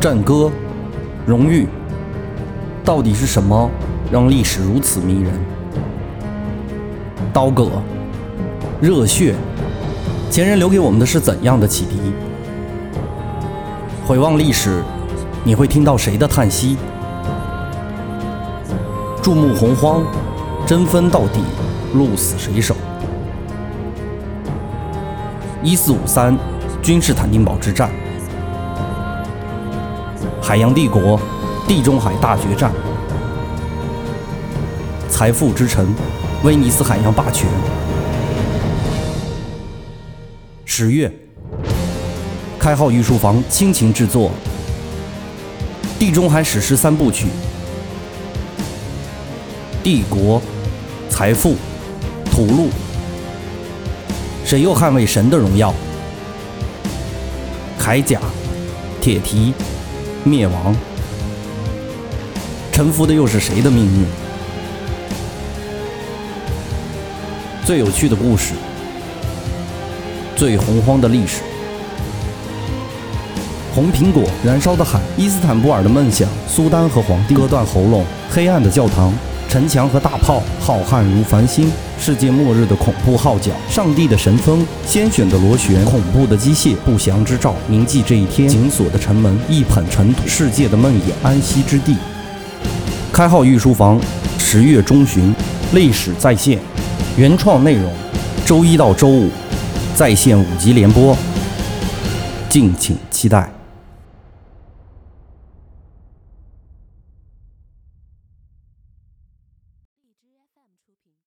战歌、荣誉，到底是什么让历史如此迷人？刀戈、热血，前人留给我们的是怎样的启迪？回望历史，你会听到谁的叹息？注目洪荒，争分到底，鹿死谁手？一四五三，君士坦丁堡之战。海洋帝国，地中海大决战，财富之城，威尼斯海洋霸权。十月，开号御书房倾情制作《地中海史诗三部曲》：帝国、财富、土路。谁又捍卫神的荣耀？铠甲、铁蹄。灭亡，臣服的又是谁的命运？最有趣的故事，最洪荒的历史。红苹果，燃烧的海，伊斯坦布尔的梦想，苏丹和皇帝，割断喉咙，黑暗的教堂。城墙和大炮，浩瀚如繁星；世界末日的恐怖号角，上帝的神风，鲜血的螺旋，恐怖的机械，不祥之兆。铭记这一天，紧锁的城门，一捧尘土，世界的梦魇，安息之地。开号御书房，十月中旬，历史再现，原创内容，周一到周五在线五集联播，敬请期待。m 出品。